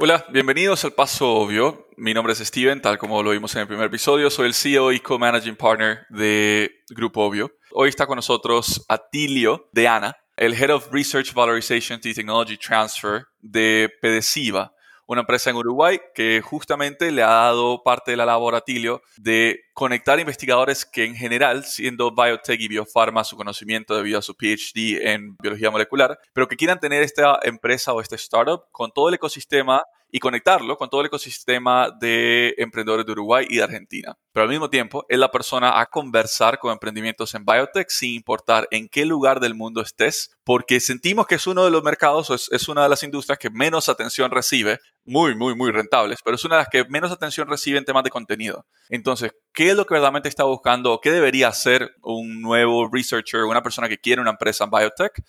Hola, bienvenidos al Paso Obvio. Mi nombre es Steven, tal como lo vimos en el primer episodio. Soy el CEO y co-managing partner de Grupo Obvio. Hoy está con nosotros Atilio de Ana, el Head of Research Valorization and Technology Transfer de Pedesiva, una empresa en Uruguay que justamente le ha dado parte de la labor a Atilio de conectar investigadores que en general, siendo biotech y biofarma, su conocimiento debido a su PhD en biología molecular, pero que quieran tener esta empresa o este startup con todo el ecosistema y conectarlo con todo el ecosistema de emprendedores de Uruguay y de Argentina. Pero al mismo tiempo, es la persona a conversar con emprendimientos en biotech sin importar en qué lugar del mundo estés, porque sentimos que es uno de los mercados, es, es una de las industrias que menos atención recibe, muy, muy, muy rentables, pero es una de las que menos atención recibe en temas de contenido. Entonces, ¿qué es lo que verdaderamente está buscando? ¿Qué debería hacer un nuevo researcher, una persona que quiere una empresa en biotech?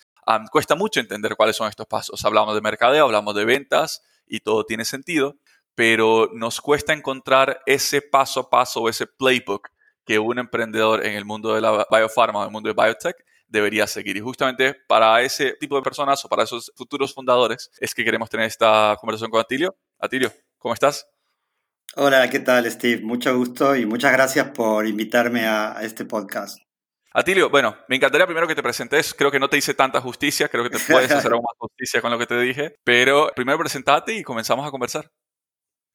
cuesta mucho entender cuáles son estos pasos. Hablamos de mercadeo, hablamos de ventas, y todo tiene sentido, pero nos cuesta encontrar ese paso a paso, ese playbook que un emprendedor en el mundo de la biofarma, en el mundo de biotech, debería seguir. Y justamente para ese tipo de personas o para esos futuros fundadores es que queremos tener esta conversación con Atilio. Atilio, ¿cómo estás? Hola, ¿qué tal, Steve? Mucho gusto y muchas gracias por invitarme a, este podcast. Atilio, bueno, me encantaría primero que te presentes. Creo que no te hice tanta justicia, creo que te puedes hacer aún más justicia con lo que te dije, pero primero presentate y comenzamos a conversar.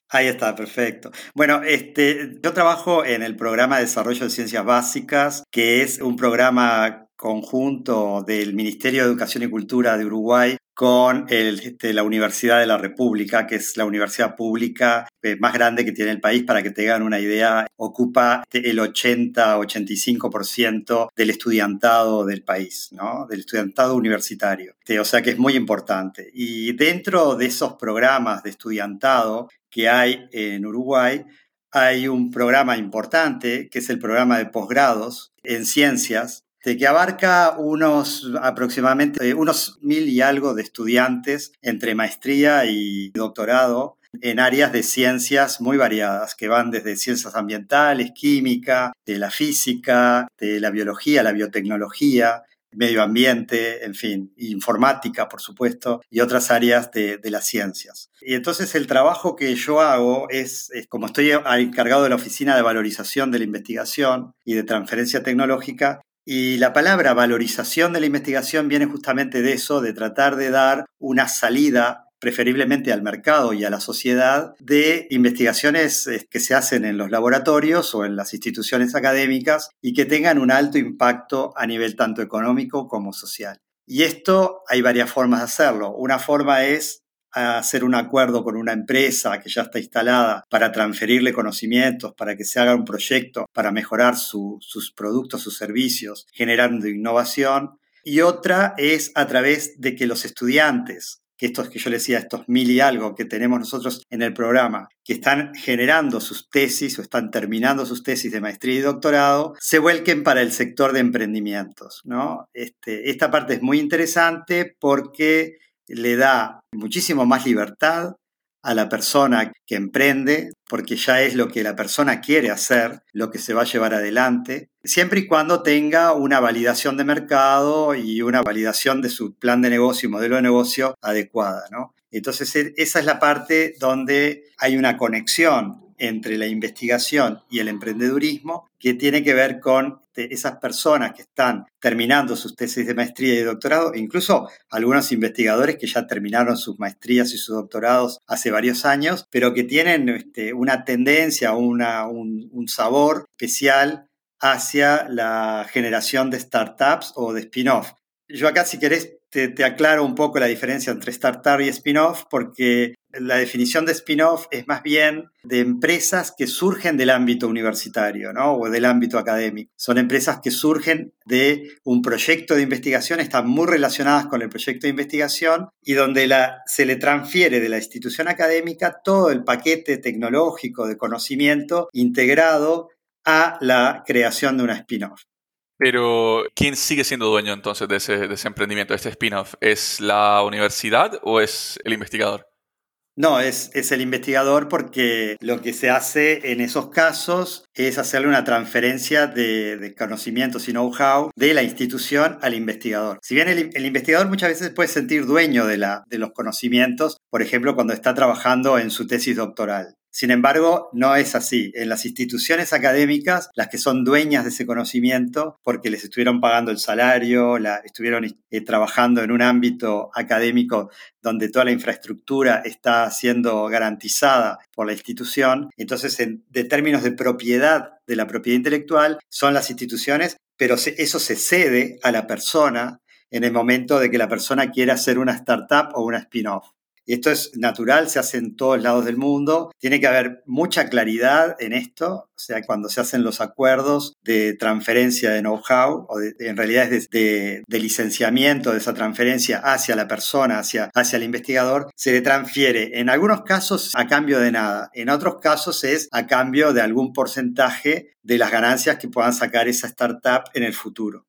Ahí está, perfecto. Bueno, este, yo trabajo en el programa de desarrollo de ciencias básicas, que es un programa conjunto del Ministerio de Educación y Cultura de Uruguay con este, la Universidad de la República, que es la universidad pública eh, más grande que tiene el país, para que tengan una idea, ocupa el 80-85% del estudiantado del país, ¿no? del estudiantado universitario. Este, o sea que es muy importante. Y dentro de esos programas de estudiantado que hay en Uruguay, hay un programa importante, que es el programa de posgrados en ciencias, este, que abarca unos aproximadamente eh, unos mil y algo de estudiantes entre maestría y doctorado en áreas de ciencias muy variadas, que van desde ciencias ambientales, química, de la física, de la biología, la biotecnología, medio ambiente, en fin, informática, por supuesto, y otras áreas de, las ciencias. Y entonces el trabajo que yo hago es, es, como estoy encargado de la Oficina de Valorización de la Investigación y de Transferencia Tecnológica, y la palabra valorización de la investigación viene justamente de eso, de tratar de dar una salida preferiblemente al mercado y a la sociedad, de investigaciones eh, que se hacen en los laboratorios o en las instituciones académicas y que tengan un alto impacto a nivel tanto económico como social. Y esto hay varias formas de hacerlo. Una forma es hacer un acuerdo con una empresa que ya está instalada para transferirle conocimientos, para que se haga un proyecto para mejorar sus productos, sus servicios, generando innovación. Y otra es a través de que los estudiantes, que estos que yo les decía, estos mil y algo que tenemos nosotros en el programa, que están generando sus tesis o están terminando sus tesis de maestría y doctorado, se vuelquen para el sector de emprendimientos. ¿no? Este, esta parte es muy interesante porque le da muchísimo más libertad a la persona que emprende, porque ya es lo que la persona quiere hacer, lo que se va a llevar adelante, siempre y cuando tenga una validación de mercado y una validación de su plan de negocio y modelo de negocio adecuada. ¿no? Entonces, e, esa es la parte donde hay una conexión entre la investigación y el emprendedurismo que tiene que ver con esas personas que están terminando sus tesis de maestría y doctorado, e incluso algunos investigadores que ya terminaron sus maestrías y sus doctorados hace varios años, pero que tienen este, una tendencia, una, un, un sabor especial hacia la generación de startups o de spin-off. Yo acá, si querés, te, aclaro un poco la diferencia entre startup y spin-off, porque la definición de spin-off es más bien de empresas que surgen del ámbito universitario ¿no? o del ámbito académico. Son empresas que surgen de un proyecto de investigación, están muy relacionadas con el proyecto de investigación y donde se le transfiere de la institución académica todo el paquete tecnológico de conocimiento integrado a la creación de una spin-off. Pero, ¿quién sigue siendo dueño entonces de ese, emprendimiento, de este spin-off? ¿Es la universidad o es el investigador? No, es, el investigador porque lo que se hace en esos casos es hacerle una transferencia de, conocimientos y know-how de la institución al investigador. Si bien el, el, investigador muchas veces puede sentir dueño de, la, de los conocimientos, por ejemplo, cuando está trabajando en su tesis doctoral. Sin embargo, no es así. En las instituciones académicas, las que son dueñas de ese conocimiento, porque les estuvieron pagando el salario, la, estuvieron eh, trabajando en un ámbito académico donde toda la infraestructura está siendo garantizada por la institución, entonces en términos de propiedad de la propiedad intelectual son las instituciones, pero eso se cede a la persona en el momento de que la persona quiera hacer una startup o una spin-off. Esto es natural, se hace en todos lados del mundo. Tiene que haber mucha claridad en esto, o sea, cuando se hacen los acuerdos de transferencia de know-how, o en realidad es de, licenciamiento de esa transferencia hacia la persona, hacia, hacia el investigador, se le transfiere en algunos casos a cambio de nada, en otros casos es a cambio de algún porcentaje de las ganancias que puedan sacar esa startup en el futuro.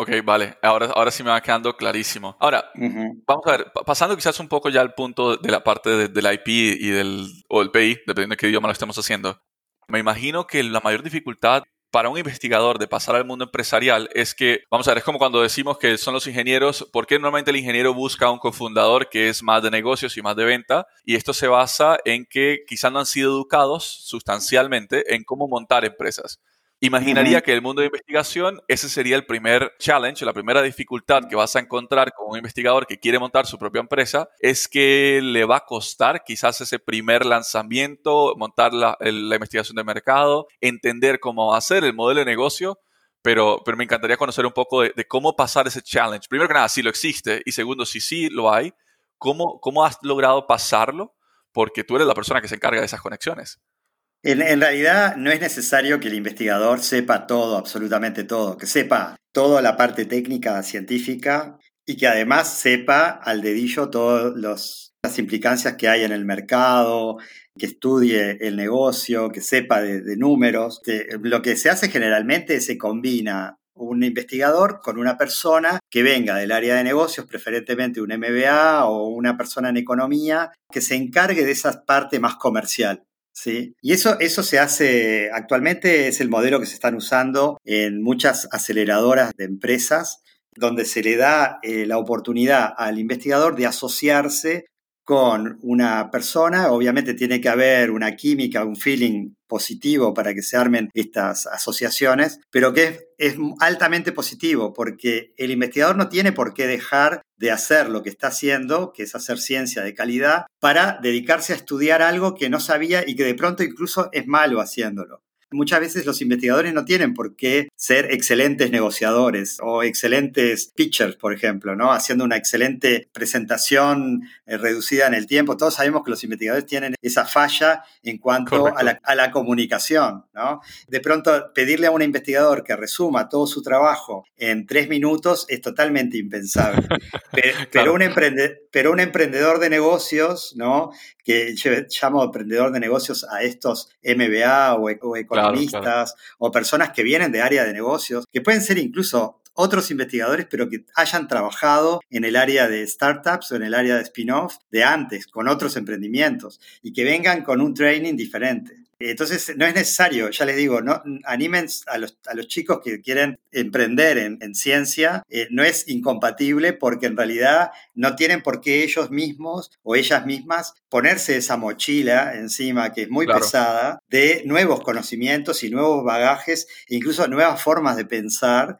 Ok, vale. Ahora, ahora sí me va quedando clarísimo. Ahora, vamos a ver, pasando quizás un poco ya al punto de la parte del IP y del, o del PI, dependiendo de qué idioma lo estemos haciendo. Me imagino que la mayor dificultad para un investigador de pasar al mundo empresarial es que, vamos a ver, es como cuando decimos que son los ingenieros, ¿por qué normalmente el ingeniero busca a un cofundador que es más de negocios y más de venta? Y esto se basa en que quizás no han sido educados sustancialmente en cómo montar empresas. Imaginaría que el mundo de investigación ese sería el primer challenge, la primera dificultad que vas a encontrar con un investigador que quiere montar su propia empresa, es que le va a costar quizás ese primer lanzamiento, montar la, investigación de mercado, entender cómo va a ser el modelo de negocio, pero, pero me encantaría conocer un poco de, cómo pasar ese challenge. Primero que nada, si lo existe, y segundo, si sí lo hay, ¿cómo, cómo has logrado pasarlo? Porque tú eres la persona que se encarga de esas conexiones. En, realidad no es necesario que el investigador sepa todo, absolutamente todo, que sepa toda la parte técnica científica y que además sepa al dedillo todas las implicancias que hay en el mercado, que estudie el negocio, que sepa de, números. lo que se hace generalmente se combina un investigador con una persona que venga del área de negocios, preferentemente un MBA o una persona en economía, que se encargue de esa parte más comercial. Sí, y eso, eso se hace actualmente, es el modelo que se están usando en muchas aceleradoras de empresas, donde se le da eh, la oportunidad al investigador de asociarse con una persona, obviamente tiene que haber una química, un feeling positivo para que se armen estas asociaciones, pero que es, altamente positivo porque el investigador no tiene por qué dejar de hacer lo que está haciendo, que es hacer ciencia de calidad, para dedicarse a estudiar algo que no sabía y que de pronto incluso es malo haciéndolo. Muchas veces los investigadores no tienen por qué ser excelentes negociadores o excelentes pitchers, por ejemplo, ¿no? Haciendo una excelente presentación eh, reducida en el tiempo. Todos sabemos que los investigadores tienen esa falla en cuanto a la, comunicación, ¿no? De pronto, pedirle a un investigador que resuma todo su trabajo en tres minutos es totalmente impensable. Pero, un, pero un emprendedor de negocios, ¿no? Que llamo emprendedor de negocios a estos MBA o, o economistas o personas que vienen de área de negocios, que pueden ser incluso otros investigadores, pero que hayan trabajado en el área de startups o en el área de spin-off de antes, con otros emprendimientos, y que vengan con un training diferente. Entonces, no es necesario, ya les digo, no, animen a los, a los chicos que quieren emprender en, ciencia, eh, no es incompatible porque en realidad no tienen por qué ellos mismos o ellas mismas ponerse esa mochila encima que es muy pesada de nuevos conocimientos y nuevos bagajes, incluso nuevas formas de pensar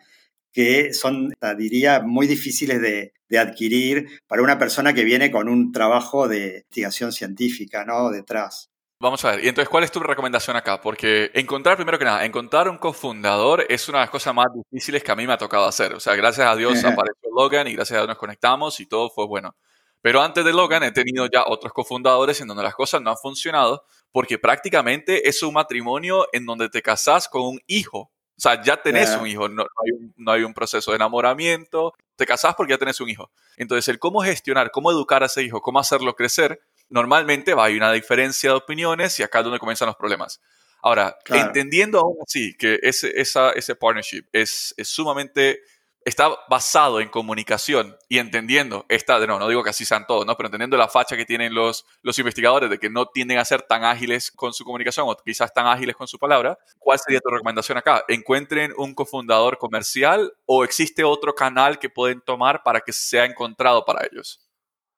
que son, diría, muy difíciles de, de, adquirir para una persona que viene con un trabajo de investigación científica, ¿no? Detrás. Vamos a ver, y entonces, ¿cuál es tu recomendación acá? Porque encontrar, primero que nada, encontrar un cofundador es una de las cosas más difíciles que a mí me ha tocado hacer. O sea, gracias a Dios apareció Logan y gracias a Dios nos conectamos y todo fue bueno. Pero antes de Logan he tenido ya otros cofundadores en donde las cosas no han funcionado porque prácticamente es un matrimonio en donde te casas con un hijo. O sea, ya tenés un hijo, no, hay un, no, hay un, proceso de enamoramiento, te casas porque ya tenés un hijo. Entonces, el cómo gestionar, cómo educar a ese hijo, cómo hacerlo crecer, normalmente va a haber una diferencia de opiniones y acá es donde comienzan los problemas. Ahora, entendiendo aún así que ese, esa, ese partnership es, es, sumamente, está basado en comunicación y entendiendo, esta, no, no digo que así sean todos, ¿no? pero entendiendo la facha que tienen los, los investigadores de que no tienden a ser tan ágiles con su comunicación o quizás tan ágiles con su palabra, ¿cuál sería tu recomendación acá? ¿Encuentren un cofundador comercial o existe otro canal que pueden tomar para que sea encontrado para ellos?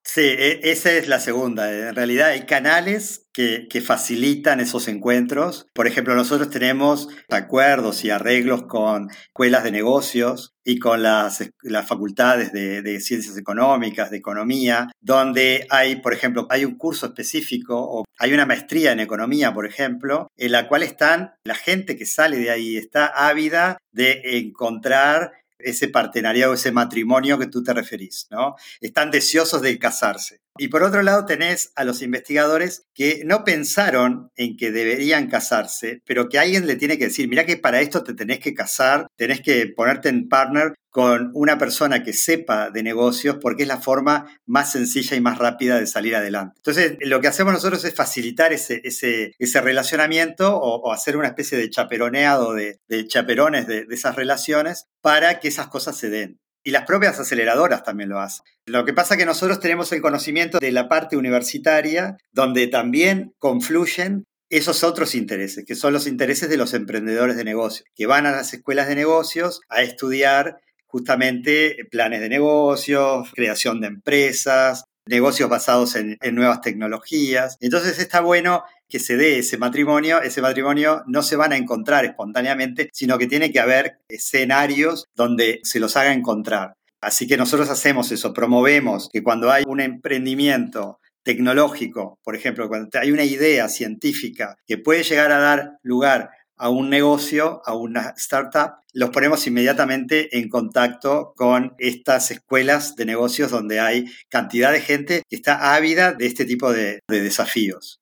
Sí, e, esa es la segunda. En realidad hay canales que, facilitan esos encuentros. Por ejemplo, nosotros tenemos acuerdos y arreglos con escuelas de negocios y con las, las facultades de, de, ciencias económicas, de economía, donde hay, por ejemplo, hay un curso específico o hay una maestría en economía, por ejemplo, en la cual están, la gente que sale de ahí está ávida de encontrar ese partenariado, ese matrimonio que tú te referís, ¿no? Están deseosos de casarse. Y por otro lado tenés a los investigadores que no pensaron en que deberían casarse, pero que alguien le tiene que decir, mira que para esto te tenés que casar, tenés que ponerte en partner con una persona que sepa de negocios porque es la forma más sencilla y más rápida de salir adelante. Entonces, lo que hacemos nosotros es facilitar ese, ese, ese relacionamiento o, hacer una especie de chaperoneado de, chaperones de esas relaciones para que esas cosas se den. Y las propias aceleradoras también lo hacen. Lo que pasa es que nosotros tenemos el conocimiento de la parte universitaria, donde también confluyen esos otros intereses, que son los intereses de los emprendedores de negocios, que van a las escuelas de negocios a estudiar justamente planes de negocios, creación de empresas, negocios basados en, nuevas tecnologías. Entonces está bueno que se dé ese matrimonio. Ese matrimonio no se van a encontrar espontáneamente, sino que tiene que haber escenarios donde se los haga encontrar. Así que nosotros hacemos eso, promovemos que cuando hay un emprendimiento tecnológico, por ejemplo, cuando hay una idea científica que puede llegar a dar lugar a un negocio, a una startup, los ponemos inmediatamente en contacto con estas escuelas de negocios donde hay cantidad de gente que está ávida de este tipo de, desafíos.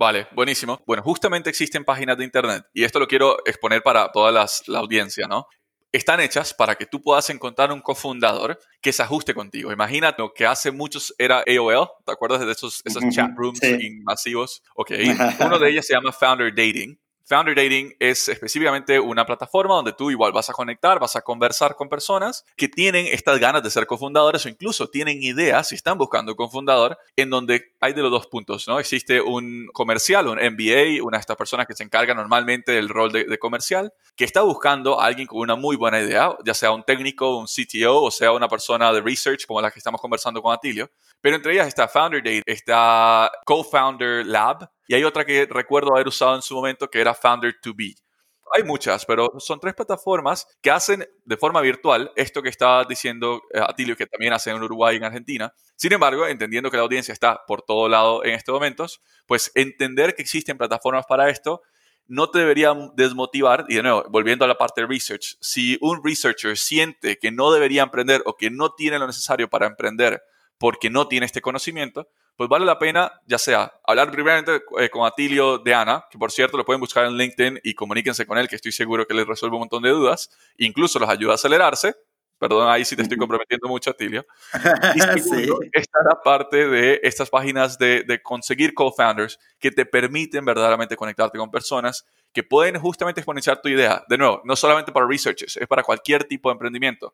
Vale, buenísimo. Bueno, justamente existen páginas de Internet y esto lo quiero exponer para toda la audiencia, ¿no? Están hechas para que tú puedas encontrar un cofundador que se ajuste contigo. Imagínate lo que hace muchos era AOL, ¿te acuerdas de esos, chat rooms masivos? Ok, uno de ellos se llama Founder Dating Founder Dating es específicamente una plataforma donde tú igual vas a conectar, vas a conversar con personas que tienen estas ganas de ser cofundadores o incluso tienen ideas y están buscando un cofundador en donde hay de los dos puntos, ¿no? Existe un comercial, un MBA, una de estas personas que se encarga normalmente del rol de, comercial, que está buscando a alguien con una muy buena idea, ya sea un técnico, un CTO o sea una persona de research como la que estamos conversando con Atilio. Pero entre ellas está Founder Date, está Co-Founder Lab, y hay otra que recuerdo haber usado en su momento que era Founder to Be. Hay muchas, pero son tres plataformas que hacen de forma virtual esto que estaba diciendo eh, Atilio, que también hacen en Uruguay y en Argentina. Sin embargo, entendiendo que la audiencia está por todo lado en estos momentos, pues entender que existen plataformas para esto no te debería desmotivar. Y de nuevo, volviendo a la parte de research, si un researcher siente que no debería emprender o que no tiene lo necesario para emprender porque no tiene este conocimiento, pues vale la pena, ya sea hablar primeramente eh, con Atilio de Ana, que por cierto lo pueden buscar en LinkedIn y comuníquense con él, que estoy seguro que les resuelve un montón de dudas, incluso los ayuda a acelerarse. Perdón, ahí sí te estoy comprometiendo mucho, Atilio. Y segundo, sí. estar aparte de estas páginas de, de conseguir co-founders que te permiten verdaderamente conectarte con personas que pueden justamente exponenciar tu idea. De nuevo, no solamente para researchers, es para cualquier tipo de emprendimiento.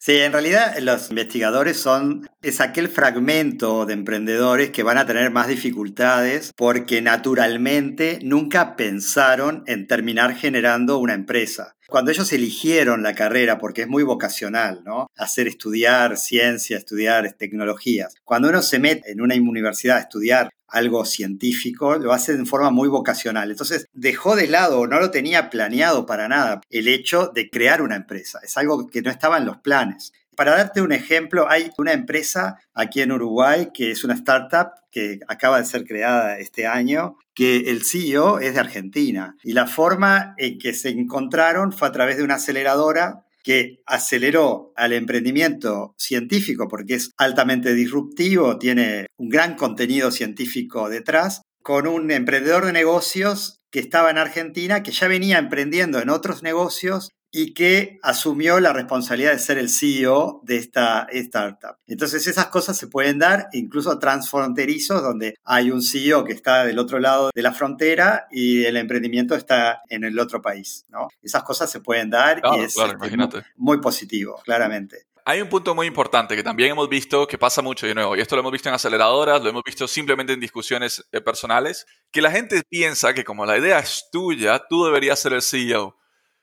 Sí, en realidad los investigadores son, es aquel fragmento de emprendedores que van a tener más dificultades porque naturalmente nunca pensaron en terminar generando una empresa. Cuando ellos eligieron la carrera, porque es muy vocacional, ¿no? Hacer estudiar ciencia, estudiar tecnologías. Cuando uno se mete en una universidad a estudiar algo científico, lo hace de forma muy vocacional. Entonces dejó de lado, no lo tenía planeado para nada, el hecho de crear una empresa. Es algo que no estaba en los planes. Para darte un ejemplo, hay una empresa aquí en Uruguay que es una startup que acaba de ser creada este año, que el CEO es de Argentina. Y la forma en que se encontraron fue a través de una aceleradora que aceleró al emprendimiento científico porque es altamente disruptivo, tiene un gran contenido científico detrás, con un emprendedor de negocios que estaba en Argentina, que ya venía emprendiendo en otros negocios y que asumió la responsabilidad de ser el CEO de esta startup. Entonces esas cosas se pueden dar incluso transfronterizos donde hay un CEO que está del otro lado de la frontera y el emprendimiento está en el otro país. ¿no? Esas cosas se pueden dar y es este, muy positivo, claramente. Hay un punto muy importante que también hemos visto que pasa mucho de nuevo, y esto lo hemos visto en aceleradoras, lo hemos visto simplemente en discusiones eh, personales, que la gente piensa que como la idea es tuya, tú deberías ser el CEO.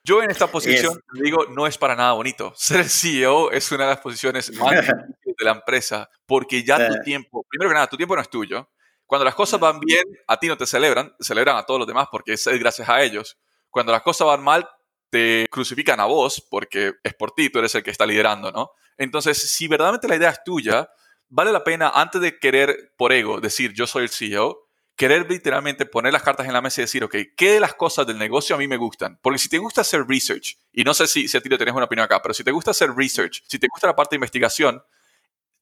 Yo en esta posición digo, no es para nada bonito. Ser el CEO es una de las posiciones más difíciles de la empresa, porque ya tu tiempo, primero que nada, tu tiempo no es tuyo. Cuando las cosas van bien, a ti no te celebran, celebran a todos los demás porque es gracias a ellos. Cuando las cosas van mal, te crucifican a vos porque es por ti, tú eres el que está liderando, ¿no? Entonces, si verdaderamente la idea es tuya, vale la pena, antes de querer por ego decir yo soy el CEO, querer literalmente poner las cartas en la mesa y decir, ok, ¿qué de las cosas del negocio a mí me gustan? Porque si te gusta hacer research, y no sé si, si a ti le tenés una opinión acá, pero si te gusta hacer research, si te gusta la parte de investigación,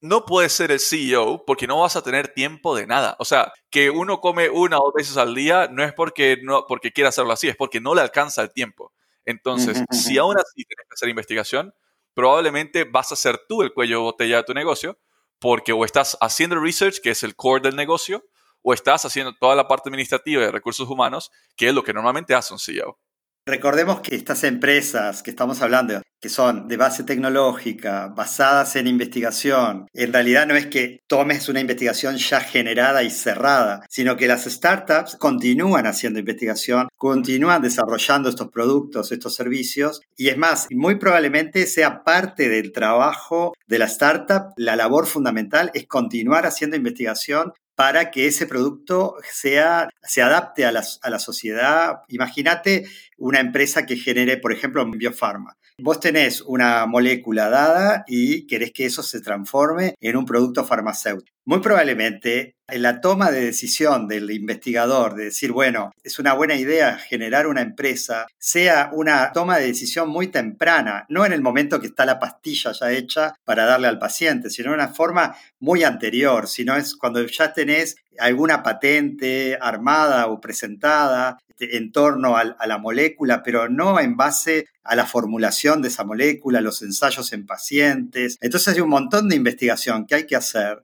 no puedes ser el CEO porque no vas a tener tiempo de nada. O sea, que uno come una o dos veces al día no es porque, no, porque quiera hacerlo así, es porque no le alcanza el tiempo. Entonces, si aún así tienes que hacer investigación, probablemente vas a ser tú el cuello de botella de tu negocio porque o estás haciendo research, que es el core del negocio, o estás haciendo toda la parte administrativa de recursos humanos, que es lo que normalmente hace un CEO. Recordemos que estas empresas que estamos hablando, que son de base tecnológica, basadas en investigación, en realidad no es que tomes una investigación ya generada y cerrada, sino que las startups continúan haciendo investigación, continúan desarrollando estos productos, estos servicios, y es más, muy probablemente sea parte del trabajo de la startup, la labor fundamental es continuar haciendo investigación para que ese producto sea, se adapte a la, a la sociedad. Imagínate una empresa que genere, por ejemplo, biofarma. Vos tenés una molécula dada y querés que eso se transforme en un producto farmacéutico. Muy probablemente en la toma de decisión del investigador de decir, bueno, es una buena idea generar una empresa, sea una toma de decisión muy temprana, no en el momento que está la pastilla ya hecha para darle al paciente, sino en una forma muy anterior, sino es cuando ya tenés alguna patente armada o presentada en torno a, la molécula, pero no en base a la formulación de esa molécula, los ensayos en pacientes. Entonces hay un montón de investigación que hay que hacer,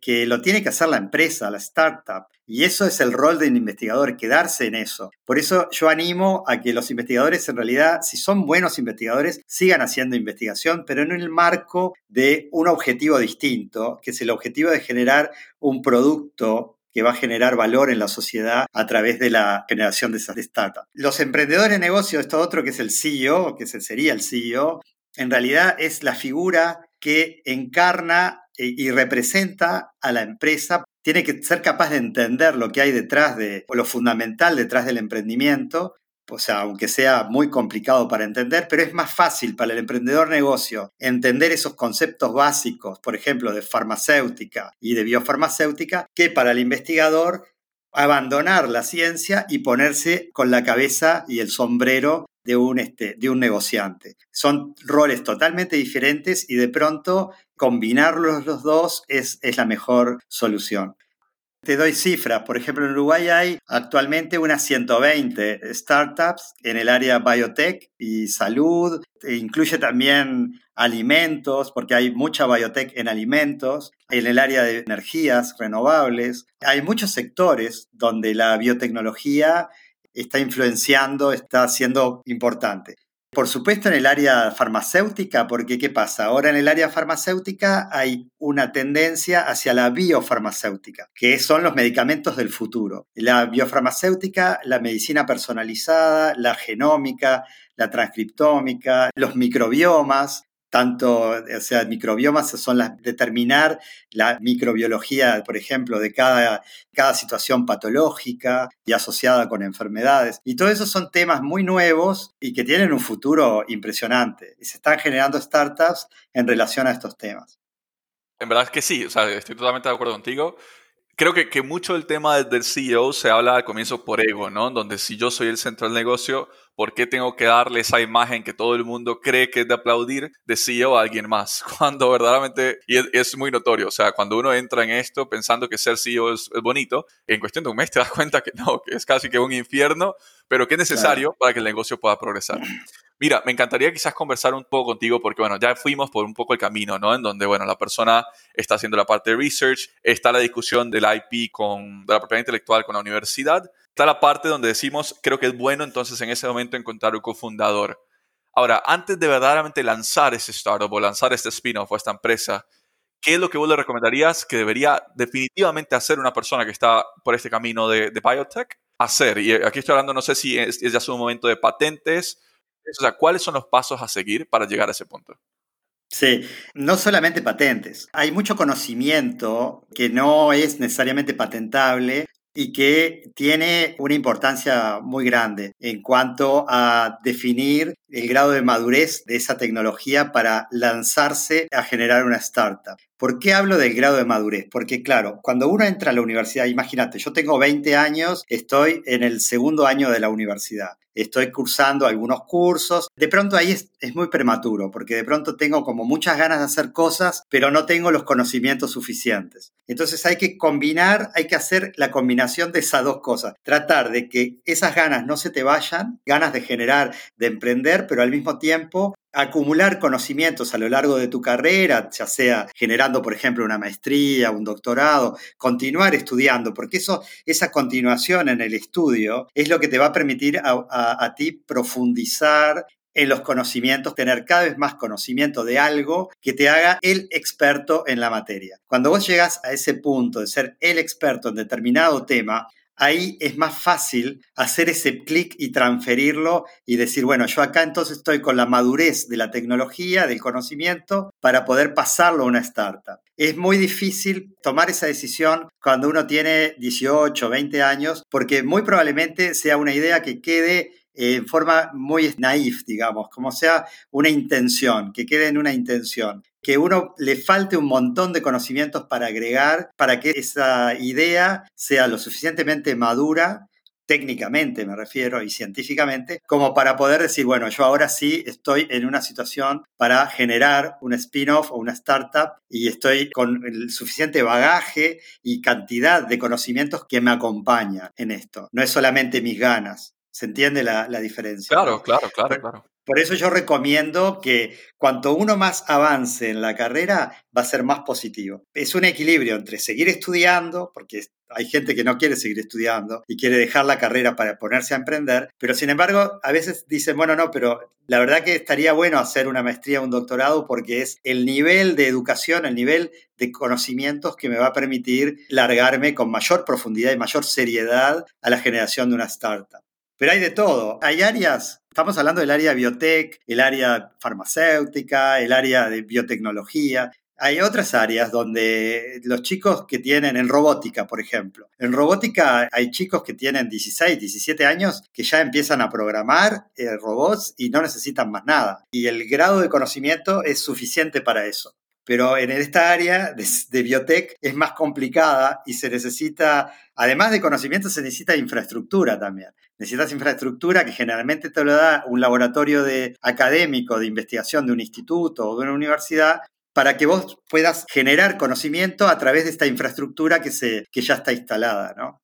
que lo tiene que hacer la empresa, la startup. Y eso es el rol del investigador, quedarse en eso. Por eso yo animo a que los investigadores en realidad, si son buenos investigadores, sigan haciendo investigación, pero en el marco de un objetivo distinto, que es el objetivo de generar un producto que va a generar valor en la sociedad a través de la generación de esas startups. Los emprendedores de negocio, esto otro que es el CEO, que sería el CEO, en realidad es la figura que encarna y representa a la empresa tiene que ser capaz de entender lo que hay detrás de, o lo fundamental detrás del emprendimiento o sea, aunque sea muy complicado para entender, pero es más fácil para el emprendedor negocio entender esos conceptos básicos, por ejemplo, de farmacéutica y de biofarmacéutica, que para el investigador abandonar la ciencia y ponerse con la cabeza y el sombrero de un, este, de un negociante. Son roles totalmente diferentes y de pronto combinarlos los dos es, es la mejor solución. Te doy cifras. Por ejemplo, en Uruguay hay actualmente unas 120 startups en el área biotech y salud. E incluye también alimentos, porque hay mucha biotech en alimentos, en el área de energías renovables. Hay muchos sectores donde la biotecnología está influenciando, está siendo importante. Por supuesto en el área farmacéutica, porque ¿qué pasa? Ahora en el área farmacéutica hay una tendencia hacia la biofarmacéutica, que son los medicamentos del futuro. La biofarmacéutica, la medicina personalizada, la genómica, la transcriptómica, los microbiomas, tanto, o sea, microbiomas son las, determinar la microbiología, por ejemplo, de cada, cada situación patológica y asociada con enfermedades. Y todo eso son temas muy nuevos y que tienen un futuro impresionante. Y se están generando startups en relación a estos temas. En verdad es que sí, o sea, estoy totalmente de acuerdo contigo creo que, que, mucho del tema del CEO se habla al comienzo por ego, ¿no? Donde si yo soy el centro del negocio, ¿por qué tengo que darle esa imagen que todo el mundo cree que es de aplaudir de CEO a alguien más? Cuando verdaderamente, y es, muy notorio, o sea, cuando uno entra en esto pensando que ser CEO es, bonito, en cuestión de un mes te das cuenta que no, que es casi que un infierno, pero que es necesario para que el negocio pueda progresar. Mira, me encantaría quizás conversar un poco contigo porque, bueno, ya fuimos por un poco el camino, ¿no? En donde, bueno, la persona está haciendo la parte de research, está la discusión del IP con, la propiedad intelectual con la universidad, está la parte donde decimos, creo que es bueno entonces en ese momento encontrar un cofundador. Ahora, antes de verdaderamente lanzar ese startup o lanzar este spin-off o esta empresa, ¿qué es lo que vos le recomendarías que debería definitivamente hacer una persona que está por este camino de, de biotech? Hacer, y aquí estoy hablando, no sé si es, es ya su momento de patentes, o sea, ¿cuáles son los pasos a seguir para llegar a ese punto? Sí, no solamente patentes. Hay mucho conocimiento que no es necesariamente patentable y que tiene una importancia muy grande en cuanto a definir el grado de madurez de esa tecnología para lanzarse a generar una startup. ¿Por qué hablo del grado de madurez? Porque claro, cuando uno entra a la universidad, imagínate, yo tengo 20 años, estoy en el segundo año de la universidad, estoy cursando algunos cursos, de pronto ahí es, muy prematuro, porque de pronto tengo como muchas ganas de hacer cosas, pero no tengo los conocimientos suficientes. Entonces hay que combinar, hay que hacer la combinación de esas dos cosas, tratar de que esas ganas no se te vayan, ganas de generar, de emprender, pero al mismo tiempo acumular conocimientos a lo largo de tu carrera, ya sea generando, por ejemplo, una maestría, un doctorado, continuar estudiando, porque eso, esa continuación en el estudio es lo que te va a permitir a, ti profundizar en los conocimientos, tener cada vez más conocimiento de algo que te haga el experto en la materia. Cuando vos llegas a ese punto de ser el experto en determinado tema, ahí es más fácil hacer ese clic y transferirlo y decir, bueno, yo acá entonces estoy con la madurez de la tecnología, del conocimiento, para poder pasarlo a una startup. Es muy difícil tomar esa decisión cuando uno tiene 18, 20 años, porque muy probablemente sea una idea que quede en forma muy naif, digamos, como sea una intención, que quede en una intención que uno le falte un montón de conocimientos para agregar para que esa idea sea lo suficientemente madura técnicamente me refiero y científicamente, como para poder decir, bueno, yo ahora sí estoy en una situación para generar un spin-off o una startup y estoy con el suficiente bagaje y cantidad de conocimientos que me acompañan en esto. No es solamente mis ganas. ¿Se entiende la, la diferencia? Claro, claro, claro, claro. Por eso yo recomiendo que cuanto uno más avance en la carrera, va a ser más positivo. Es un equilibrio entre seguir estudiando, porque hay gente que no quiere seguir estudiando y quiere dejar la carrera para ponerse a emprender, pero sin embargo, a veces dicen, bueno, no, pero la verdad que estaría bueno hacer una maestría o un doctorado porque es el nivel de educación, el nivel de conocimientos que me va a permitir largarme con mayor profundidad y mayor seriedad a la generación de una startup. Pero hay de todo. Hay áreas, estamos hablando del área biotech, el área farmacéutica, el área de biotecnología. Hay otras áreas donde los chicos que tienen en robótica, por ejemplo. En robótica hay chicos que tienen 16, 17 años que ya empiezan a programar eh, robots y no necesitan más nada. Y el grado de conocimiento es suficiente para eso. Pero en esta área de, de biotech es más complicada y se necesita, además de conocimiento, se necesita infraestructura también necesitas infraestructura que generalmente te lo da un laboratorio de, académico de investigación de un instituto o de una universidad para que vos puedas generar conocimiento a través de esta infraestructura que, se, que ya está instalada, ¿no?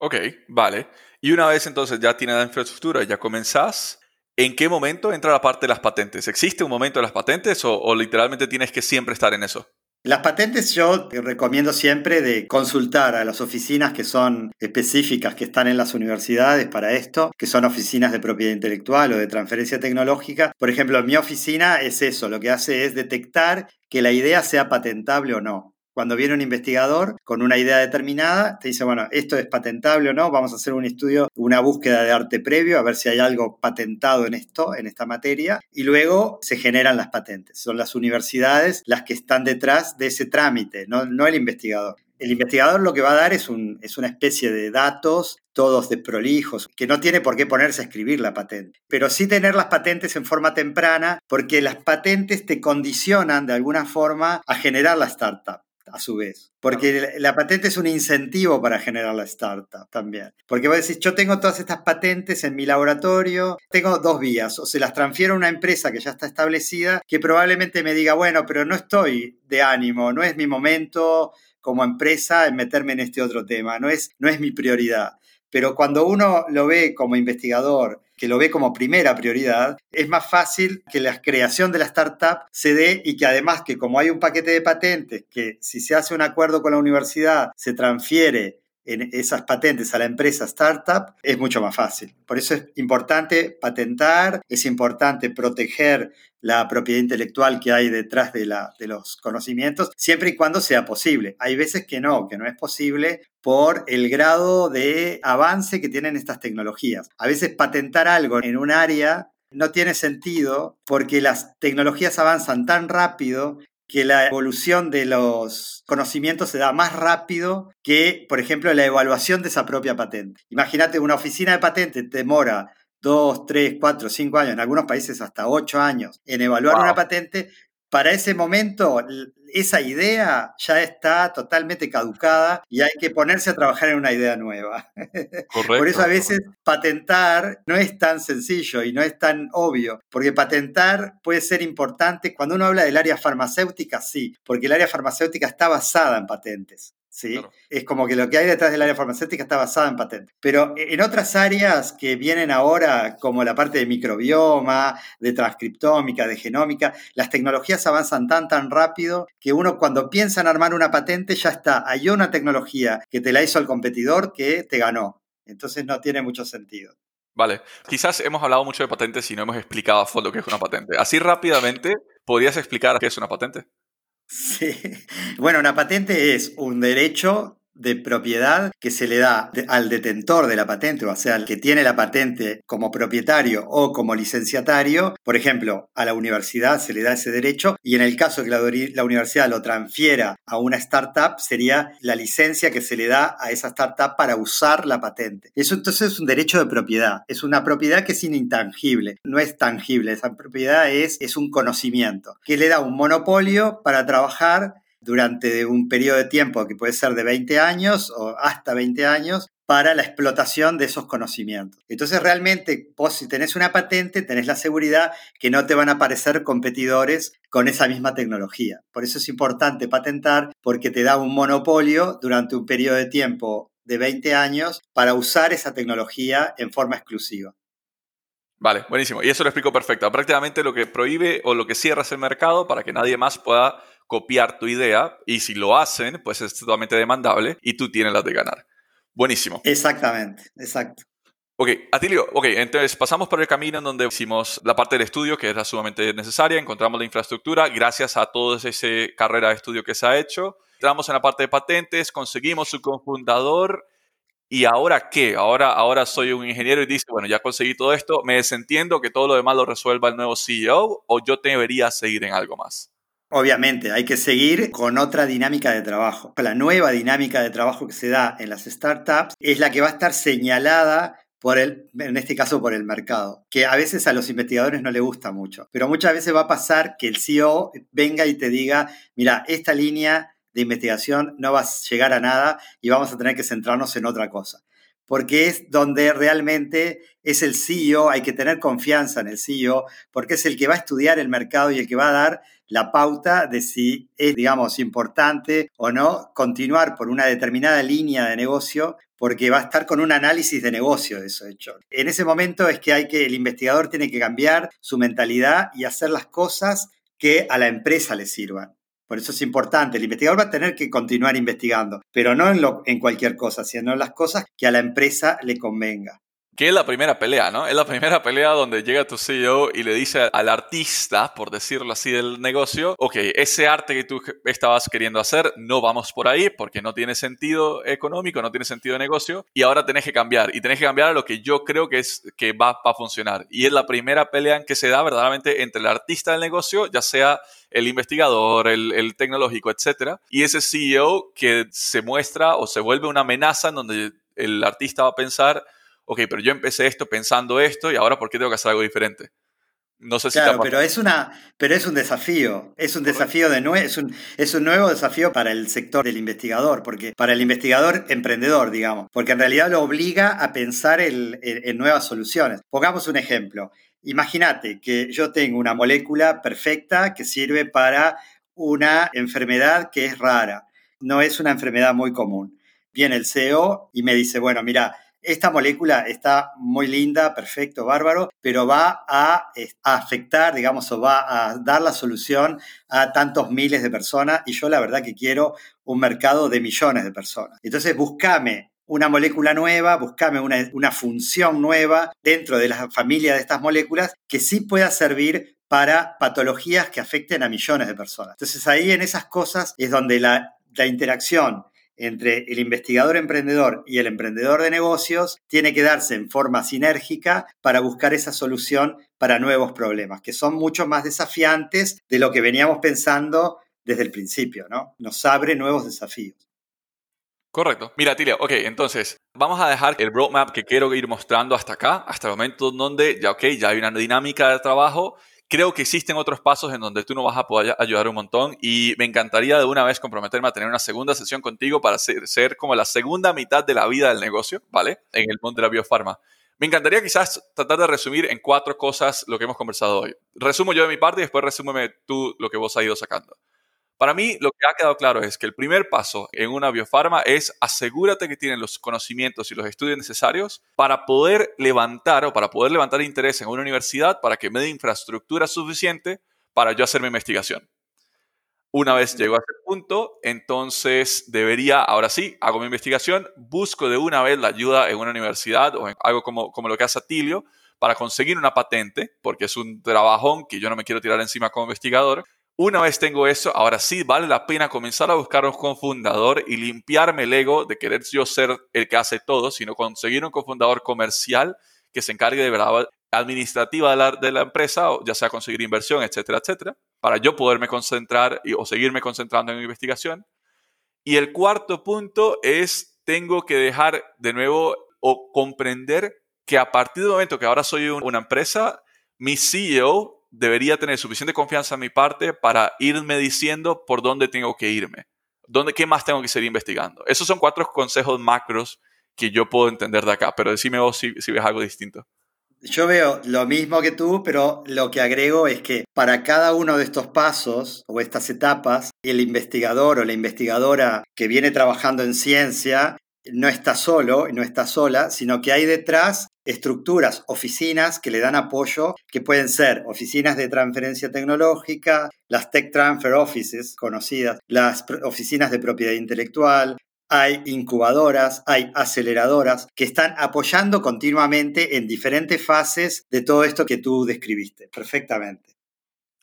Ok, vale. Y una vez entonces ya tienes la infraestructura, ya comenzás, ¿en qué momento entra la parte de las patentes? ¿Existe un momento de las patentes o literalmente tienes que siempre estar en eso? Las patentes yo recomiendo siempre de consultar a las oficinas que son específicas, que están en las universidades para esto, que son oficinas de propiedad intelectual o de transferencia tecnológica. Por ejemplo, mi oficina es eso, lo que hace es detectar que la idea sea patentable o no. Cuando viene un investigador con una idea determinada, te dice, bueno, esto es patentable o no, vamos a hacer un estudio, una búsqueda de arte previo, a ver si hay algo patentado en esto, en esta materia, y luego se generan las patentes. Son las universidades las que están detrás de ese trámite, no, el investigador. El investigador lo que va a dar es, un, es una especie de datos, todos de prolijos, que no tiene por qué ponerse a escribir la patente. Pero sí tener las patentes en forma temprana, porque las patentes te condicionan de alguna forma a generar la startup a su vez. Porque la patente es un incentivo para generar la startup también. Porque vos decís, yo tengo todas estas patentes en mi laboratorio, tengo dos vías, o se las transfiero a una empresa que ya está establecida, que probablemente me diga, bueno, pero no estoy de ánimo, no es mi momento, como empresa en meterme en este otro tema, no es, no es mi prioridad. Pero cuando uno lo ve como investigador, que lo ve como primera prioridad, es más fácil que la creación de la startup se dé y que además que como hay un paquete de patentes, que si se hace un acuerdo con la universidad, se transfiere en esas patentes a la empresa startup, es mucho más fácil. Por eso es importante patentar, es importante proteger la propiedad intelectual que hay detrás de, la, de los conocimientos, siempre y cuando sea posible. Hay veces que no, que no es posible por el grado de avance que tienen estas tecnologías. A veces patentar algo en un área no tiene sentido porque las tecnologías avanzan tan rápido que la evolución de los conocimientos se da más rápido que, por ejemplo, la evaluación de esa propia patente. Imagínate, una oficina de patentes demora dos, tres, cuatro, cinco años, en algunos países hasta ocho años, en evaluar una patente, para ese momento esa idea ya está totalmente caducada y hay que ponerse a trabajar en una idea nueva. Por eso a veces patentar no es tan sencillo y no es tan obvio, porque patentar puede ser importante cuando uno habla del área farmacéutica, sí, porque el área farmacéutica está basada en patentes. ¿Sí? Es como que lo que hay detrás del área farmacéutica está basado en patentes. Pero en otras áreas que vienen ahora, como la parte de microbioma, de transcriptómica, de genómica, las tecnologías avanzan tan, tan rápido que uno cuando piensa en armar una patente ya está. Hay una tecnología que te la hizo el competidor que te ganó. Entonces no tiene mucho sentido. Vale, quizás hemos hablado mucho de patentes y no hemos explicado a fondo qué es una patente. Así rápidamente, ¿podrías explicar qué es una patente? Sí. Bueno, una patente es un derecho de propiedad que se le da al detentor de la patente, o sea, al que tiene la patente como propietario o como licenciatario. Por ejemplo, a la universidad se le da ese derecho y en el caso que la, universidad lo transfiera a una startup, sería la licencia que se le da a esa startup para usar la patente. Eso entonces es un derecho de propiedad. Es una propiedad que es intangible, no es tangible. Esa propiedad es, es un conocimiento que le da un monopolio para trabajar durante un periodo de tiempo que puede ser de 20 años o hasta 20 años para la explotación de esos conocimientos. Entonces realmente vos si tenés una patente tenés la seguridad que no te van a aparecer competidores con esa misma tecnología. Por eso es importante patentar porque te da un monopolio durante un periodo de tiempo de 20 años para usar esa tecnología en forma exclusiva. Vale, buenísimo. Y eso lo explico perfecto. Prácticamente lo que prohíbe o lo que cierra es el mercado para que nadie más pueda copiar tu idea y si lo hacen, pues es totalmente demandable y tú tienes las de ganar. Buenísimo. Exactamente, exacto. Ok, Atilio, ok, entonces pasamos por el camino en donde hicimos la parte del estudio que era sumamente necesaria, encontramos la infraestructura, gracias a toda esa carrera de estudio que se ha hecho, entramos en la parte de patentes, conseguimos su cofundador y ahora qué, ahora, ahora soy un ingeniero y dice, bueno, ya conseguí todo esto, me desentiendo que todo lo demás lo resuelva el nuevo CEO o yo debería seguir en algo más. Obviamente, hay que seguir con otra dinámica de trabajo. La nueva dinámica de trabajo que se da en las startups es la que va a estar señalada por el, en este caso por el mercado, que a veces a los investigadores no le gusta mucho, pero muchas veces va a pasar que el CEO venga y te diga, mira, esta línea de investigación no va a llegar a nada y vamos a tener que centrarnos en otra cosa porque es donde realmente es el CEO, hay que tener confianza en el CEO, porque es el que va a estudiar el mercado y el que va a dar la pauta de si es, digamos, importante o no continuar por una determinada línea de negocio, porque va a estar con un análisis de negocio de eso hecho. En ese momento es que hay que, el investigador tiene que cambiar su mentalidad y hacer las cosas que a la empresa le sirvan. Por eso es importante. El investigador va a tener que continuar investigando, pero no en, lo, en cualquier cosa, sino en las cosas que a la empresa le convenga. Que es la primera pelea, ¿no? Es la primera pelea donde llega tu CEO y le dice al artista, por decirlo así, del negocio, ok, ese arte que tú estabas queriendo hacer, no vamos por ahí porque no tiene sentido económico, no tiene sentido de negocio y ahora tenés que cambiar y tenés que cambiar a lo que yo creo que es que va, a funcionar. Y es la primera pelea en que se da verdaderamente entre el artista del negocio, ya sea el investigador, el, el, tecnológico, etcétera, y ese CEO que se muestra o se vuelve una amenaza en donde el artista va a pensar, ok, pero yo empecé esto pensando esto y ahora ¿por qué tengo que hacer algo diferente? No sé si claro, pero es una, pero es un desafío, es un desafío de nuevo, es un, es un nuevo desafío para el sector del investigador, porque para el investigador emprendedor, digamos, porque en realidad lo obliga a pensar en, en nuevas soluciones. Pongamos un ejemplo. Imagínate que yo tengo una molécula perfecta que sirve para una enfermedad que es rara, no es una enfermedad muy común. Viene el CEO y me dice, bueno, mira, esta molécula está muy linda, perfecto, bárbaro, pero va a, afectar, digamos, o va a dar la solución a tantos miles de personas y yo la verdad que quiero un mercado de millones de personas. Entonces, búscame una molécula nueva, búscame una, función nueva dentro de la familia de estas moléculas que sí pueda servir para patologías que afecten a millones de personas. Entonces ahí en esas cosas es donde la interacción entre el investigador emprendedor y el emprendedor de negocios tiene que darse en forma sinérgica para buscar esa solución para nuevos problemas, que son mucho más desafiantes de lo que veníamos pensando desde el principio, ¿no? Nos abre nuevos desafíos. Correcto. Mira, Tilia, ok, entonces vamos a dejar el roadmap que quiero ir mostrando hasta acá, hasta el momento donde ya, ok, ya hay una dinámica de trabajo creo que existen otros pasos en donde tú nos vas a poder ayudar un montón y me encantaría de una vez comprometerme a tener una segunda sesión contigo para ser, como la segunda mitad de la vida del negocio, ¿vale? En el mundo de la biofarma. Me encantaría quizás tratar de resumir en cuatro cosas lo que hemos conversado hoy. Resumo yo de mi parte y después resúmeme tú lo que vos has ido sacando. Para mí, lo que ha quedado claro es que el primer paso en una biofarma es asegúrate que tienen los conocimientos y los estudios necesarios para poder levantar o para poder levantar interés en una universidad para que me dé infraestructura suficiente para yo hacer mi investigación. Una vez llego a ese punto, entonces debería, ahora sí, hago mi investigación, busco de una vez la ayuda en una universidad o en algo como, como lo que hace Atilio para conseguir una patente, porque es un trabajón que yo no me quiero tirar encima como investigador una vez tengo eso, ahora sí vale la pena comenzar a buscar un cofundador y limpiarme el ego de querer yo ser el que hace todo, sino conseguir un cofundador comercial que se encargue de verdad administrativa de la, de la empresa, ya sea conseguir inversión, etcétera, etcétera, para yo poderme concentrar y, o seguirme concentrando en mi investigación. Y el cuarto punto es, tengo que dejar de nuevo o comprender que a partir del momento que ahora soy una empresa, mi CEO debería tener suficiente confianza en mi parte para irme diciendo por dónde tengo que irme, dónde, qué más tengo que seguir investigando. Esos son cuatro consejos macros que yo puedo entender de acá, pero decime vos si, si ves algo distinto. Yo veo lo mismo que tú, pero lo que agrego es que para cada uno de estos pasos o estas etapas, el investigador o la investigadora que viene trabajando en ciencia no está solo, no está sola, sino que hay detrás estructuras, oficinas que le dan apoyo, que pueden ser oficinas de transferencia tecnológica, las Tech Transfer Offices conocidas, las oficinas de propiedad intelectual, hay incubadoras, hay aceleradoras que están apoyando continuamente en diferentes fases de todo esto que tú describiste perfectamente.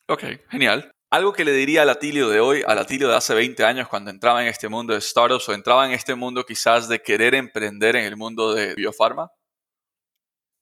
Ok, genial. Algo que le diría al Atilio de hoy, al Atilio de hace 20 años cuando entraba en este mundo de startups o entraba en este mundo quizás de querer emprender en el mundo de biofarma?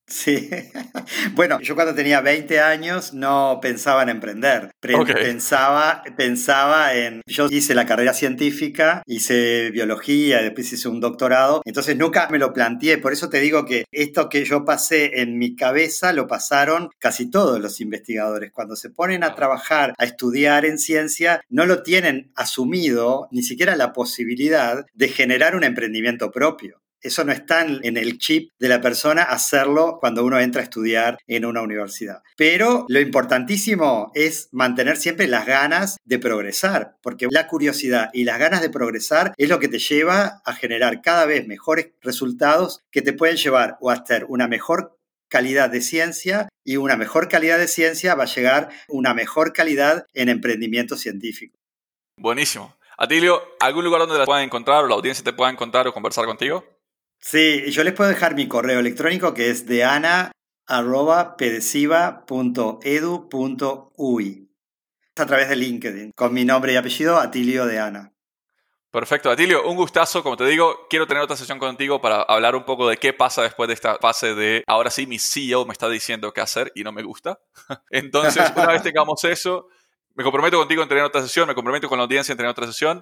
Sí, bueno, yo cuando tenía 20 años no pensaba en emprender, pensaba, pensaba en, yo hice la carrera científica, hice biología, después hice un doctorado, entonces nunca me lo planteé, por eso te digo que esto que yo pasé en mi cabeza lo pasaron casi todos los investigadores, cuando se ponen a trabajar, a estudiar en ciencia, no lo tienen asumido ni siquiera la posibilidad de generar un emprendimiento propio. Eso no está en el chip de la persona hacerlo cuando uno entra a estudiar en una universidad. Pero lo importantísimo es mantener siempre las ganas de progresar, porque la curiosidad y las ganas de progresar es lo que te lleva a generar cada vez mejores resultados que te pueden llevar o a hacer una mejor calidad de ciencia y una mejor calidad de ciencia va a llegar una mejor calidad en emprendimiento científico. Buenísimo. Atilio, ¿algún lugar donde te puedan encontrar o la audiencia te pueda encontrar o conversar contigo? Sí, yo les puedo dejar mi correo electrónico que es deana.pedesiva.edu.ui a través de LinkedIn, con mi nombre y apellido, Atilio de Ana. Perfecto, Atilio, un gustazo. Como te digo, quiero tener otra sesión contigo para hablar un poco de qué pasa después de esta fase de ahora sí mi CEO me está diciendo qué hacer y no me gusta. Entonces, una vez tengamos eso, me comprometo contigo en tener otra sesión, me comprometo con la audiencia en tener otra sesión.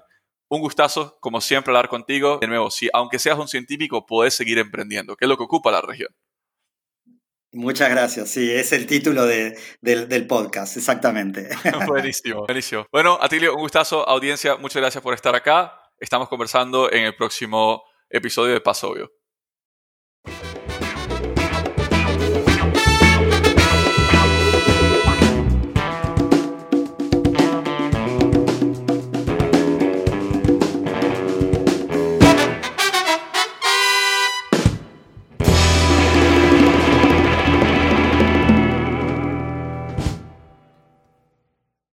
Un gustazo, como siempre, hablar contigo. De nuevo, si aunque seas un científico, puedes seguir emprendiendo, que es lo que ocupa la región. Muchas gracias, sí, es el título del, del, podcast, exactamente. buenísimo, buenísimo. Bueno, Atilio, un gustazo, audiencia, muchas gracias por estar acá. Estamos conversando en el próximo episodio de Paso Obvio.